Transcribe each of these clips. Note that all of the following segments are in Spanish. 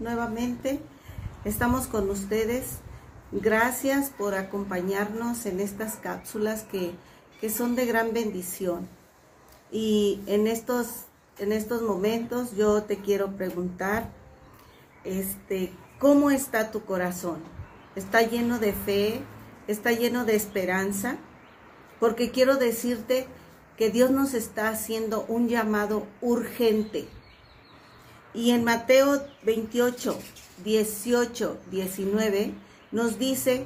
Nuevamente estamos con ustedes. Gracias por acompañarnos en estas cápsulas que, que son de gran bendición. Y en estos, en estos momentos yo te quiero preguntar, este, ¿cómo está tu corazón? ¿Está lleno de fe? ¿Está lleno de esperanza? Porque quiero decirte que Dios nos está haciendo un llamado urgente. Y en Mateo 28, 18, 19 nos dice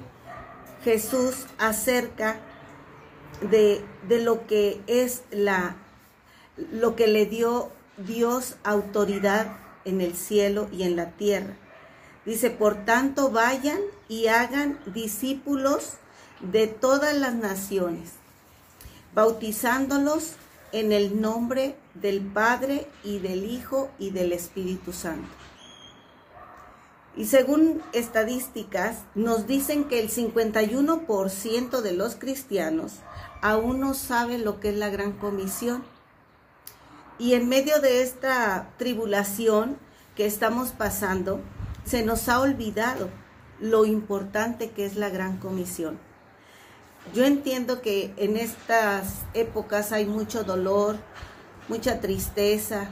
Jesús acerca de, de lo que es la, lo que le dio Dios autoridad en el cielo y en la tierra. Dice, por tanto, vayan y hagan discípulos de todas las naciones, bautizándolos en el nombre del Padre y del Hijo y del Espíritu Santo. Y según estadísticas, nos dicen que el 51% de los cristianos aún no sabe lo que es la gran comisión. Y en medio de esta tribulación que estamos pasando, se nos ha olvidado lo importante que es la gran comisión. Yo entiendo que en estas épocas hay mucho dolor, mucha tristeza,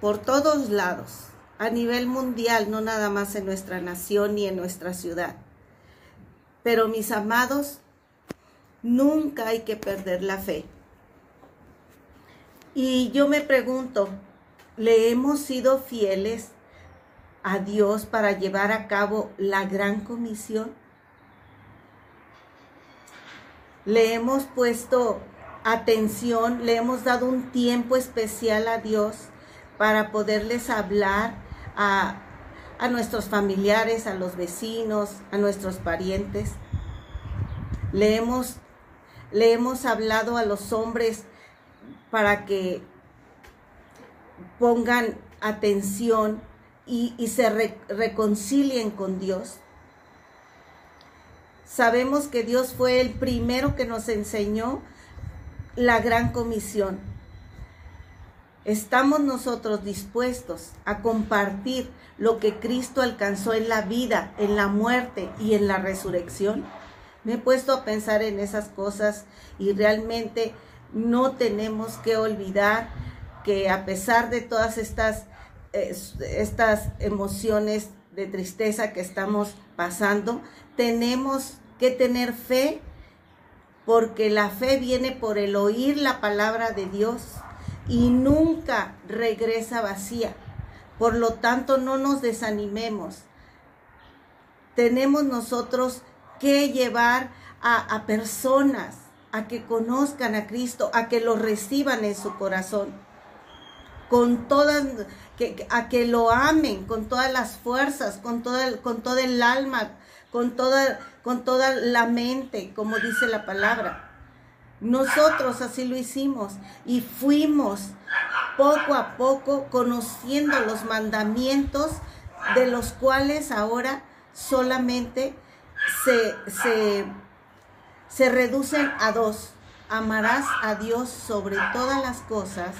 por todos lados, a nivel mundial, no nada más en nuestra nación ni en nuestra ciudad. Pero mis amados, nunca hay que perder la fe. Y yo me pregunto, ¿le hemos sido fieles a Dios para llevar a cabo la gran comisión? Le hemos puesto atención, le hemos dado un tiempo especial a Dios para poderles hablar a, nuestros familiares, a los vecinos, a nuestros parientes. Le hemos, le hemos hablado a los hombres para que pongan atención y, se reconcilien con Dios. Sabemos que Dios fue el primero que nos enseñó la gran comisión. ¿Estamos nosotros dispuestos a compartir lo que Cristo alcanzó en la vida, en la muerte y en la resurrección? Me he puesto a pensar en esas cosas y realmente no tenemos que olvidar que a pesar de todas estas, estas emociones de tristeza que estamos pasando, tenemos que tener fe porque la fe viene por el oír la palabra de Dios y nunca regresa vacía. Por lo tanto, no nos desanimemos. Tenemos nosotros que llevar a, personas a que conozcan a Cristo, a que lo reciban en su corazón, con todas, que, a que lo amen con todas las fuerzas, con toda, con todo el alma, con toda, con toda la mente, como dice la palabra. Nosotros así lo hicimos y fuimos poco a poco conociendo los mandamientos de los cuales ahora solamente se, se, se reducen a dos. Amarás a Dios sobre todas las cosas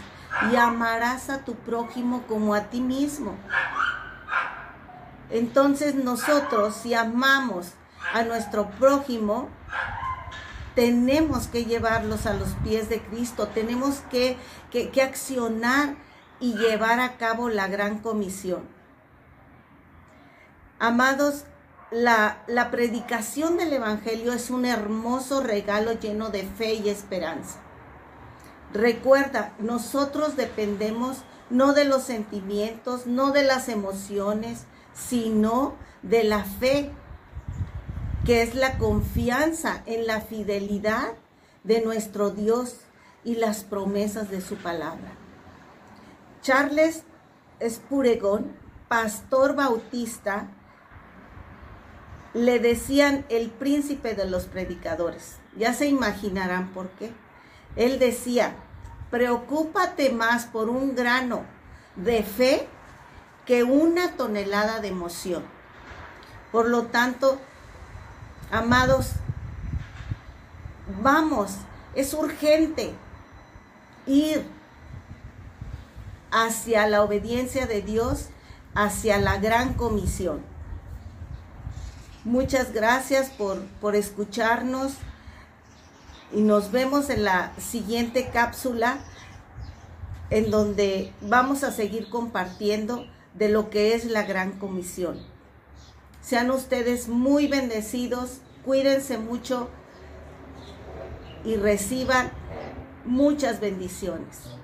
y amarás a tu prójimo como a ti mismo. Entonces nosotros, si amamos a nuestro prójimo, tenemos que llevarlos a los pies de Cristo, tenemos que, accionar y llevar a cabo la gran comisión. Amados, la, la predicación del Evangelio es un hermoso regalo lleno de fe y esperanza. Recuerda, nosotros dependemos no de los sentimientos, no de las emociones, sino de la fe, que es la confianza en la fidelidad de nuestro Dios y las promesas de su palabra. Charles Spuregon, pastor bautista, le decían el príncipe de los predicadores. Ya se imaginarán por qué. Él decía, preocúpate más por un grano de fe que una tonelada de emoción. Por lo tanto, amados, vamos, es urgente ir hacia la obediencia de Dios, hacia la gran comisión. Muchas gracias por, por escucharnos y nos vemos en la siguiente cápsula en donde vamos a seguir compartiendo de lo que es la gran comisión. Sean ustedes muy bendecidos, cuídense mucho y reciban muchas bendiciones.